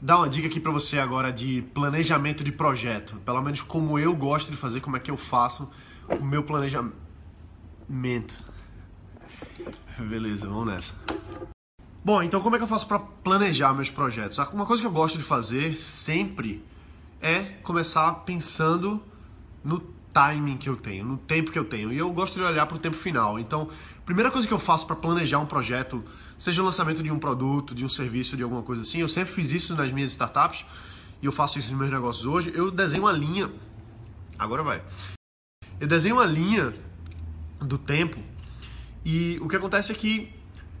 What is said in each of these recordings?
dar uma dica aqui para você agora de planejamento de projeto. Pelo menos como eu gosto de fazer, como é que eu faço o meu planejamento. Beleza, vamos nessa. Bom, então como é que eu faço para planejar meus projetos? Uma coisa que eu gosto de fazer sempre é começar pensando no timing que eu tenho, no tempo que eu tenho. E eu gosto de olhar para o tempo final. Então, primeira coisa que eu faço para planejar um projeto, seja o lançamento de um produto, de um serviço, de alguma coisa assim, eu sempre fiz isso nas minhas startups e eu faço isso nos meus negócios hoje. Eu desenho uma linha. Agora vai. Eu desenho uma linha do tempo e o que acontece é que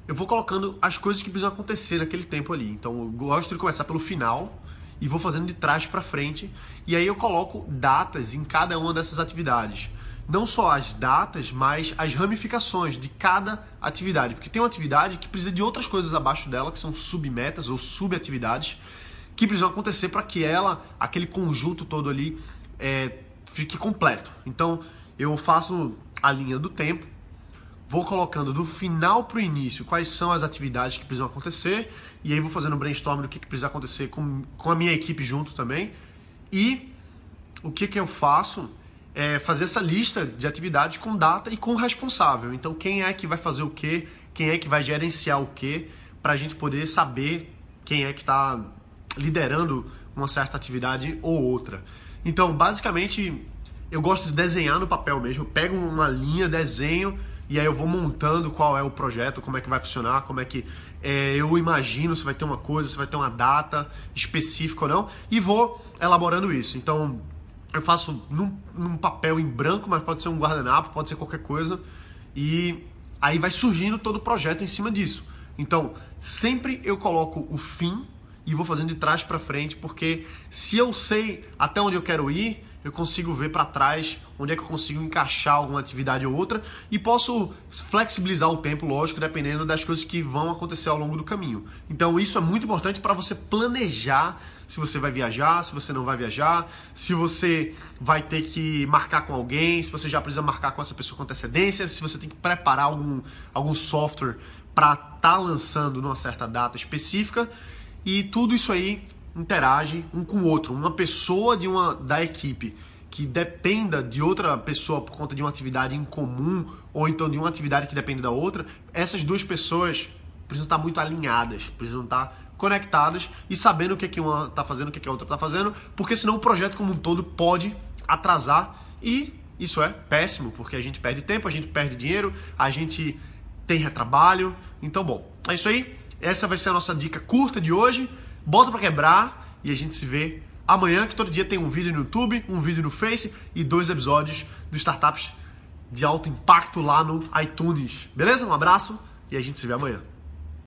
eu vou colocando as coisas que precisam acontecer naquele tempo ali. Então, eu gosto de começar pelo final e vou fazendo de trás para frente. E aí eu coloco datas em cada uma dessas atividades. Não só as datas, mas as ramificações de cada atividade. Porque tem uma atividade que precisa de outras coisas abaixo dela, que são submetas ou subatividades, que precisam acontecer para que ela, aquele conjunto todo ali, é, fique completo. Então eu faço a linha do tempo, vou colocando do final para o início quais são as atividades que precisam acontecer e aí vou fazendo um brainstorm do que, que precisa acontecer com, com a minha equipe junto também. E o que, que eu faço é fazer essa lista de atividades com data e com responsável. Então, quem é que vai fazer o quê? Quem é que vai gerenciar o quê? Para a gente poder saber quem é que está liderando uma certa atividade ou outra. Então, basicamente, eu gosto de desenhar no papel mesmo. Eu pego uma linha, desenho e aí eu vou montando qual é o projeto, como é que vai funcionar, como é que é, eu imagino se vai ter uma coisa, se vai ter uma data específica ou não, e vou elaborando isso. Então eu faço num, num papel em branco, mas pode ser um guardanapo, pode ser qualquer coisa, e aí vai surgindo todo o projeto em cima disso. Então sempre eu coloco o fim e vou fazendo de trás para frente, porque se eu sei até onde eu quero ir, eu consigo ver para trás onde é que eu consigo encaixar alguma atividade ou outra e posso flexibilizar o tempo, lógico, dependendo das coisas que vão acontecer ao longo do caminho. Então isso é muito importante para você planejar se você vai viajar, se você não vai viajar, se você vai ter que marcar com alguém, se você já precisa marcar com essa pessoa com antecedência, se você tem que preparar algum, algum software para estar tá lançando numa certa data específica e tudo isso aí interage um com o outro. Uma pessoa de uma da equipe que dependa de outra pessoa por conta de uma atividade em comum ou então de uma atividade que depende da outra, essas duas pessoas precisam estar muito alinhadas, precisam estar conectadas e sabendo o que, é que uma está fazendo, o que, é que a outra está fazendo, porque senão o projeto como um todo pode atrasar e isso é péssimo, porque a gente perde tempo, a gente perde dinheiro, a gente tem retrabalho. Então, bom, é isso aí. Essa vai ser a nossa dica curta de hoje bota para quebrar e a gente se vê amanhã, que todo dia tem um vídeo no YouTube, um vídeo no Face e dois episódios do Startups de alto impacto lá no iTunes. Beleza? Um abraço e a gente se vê amanhã.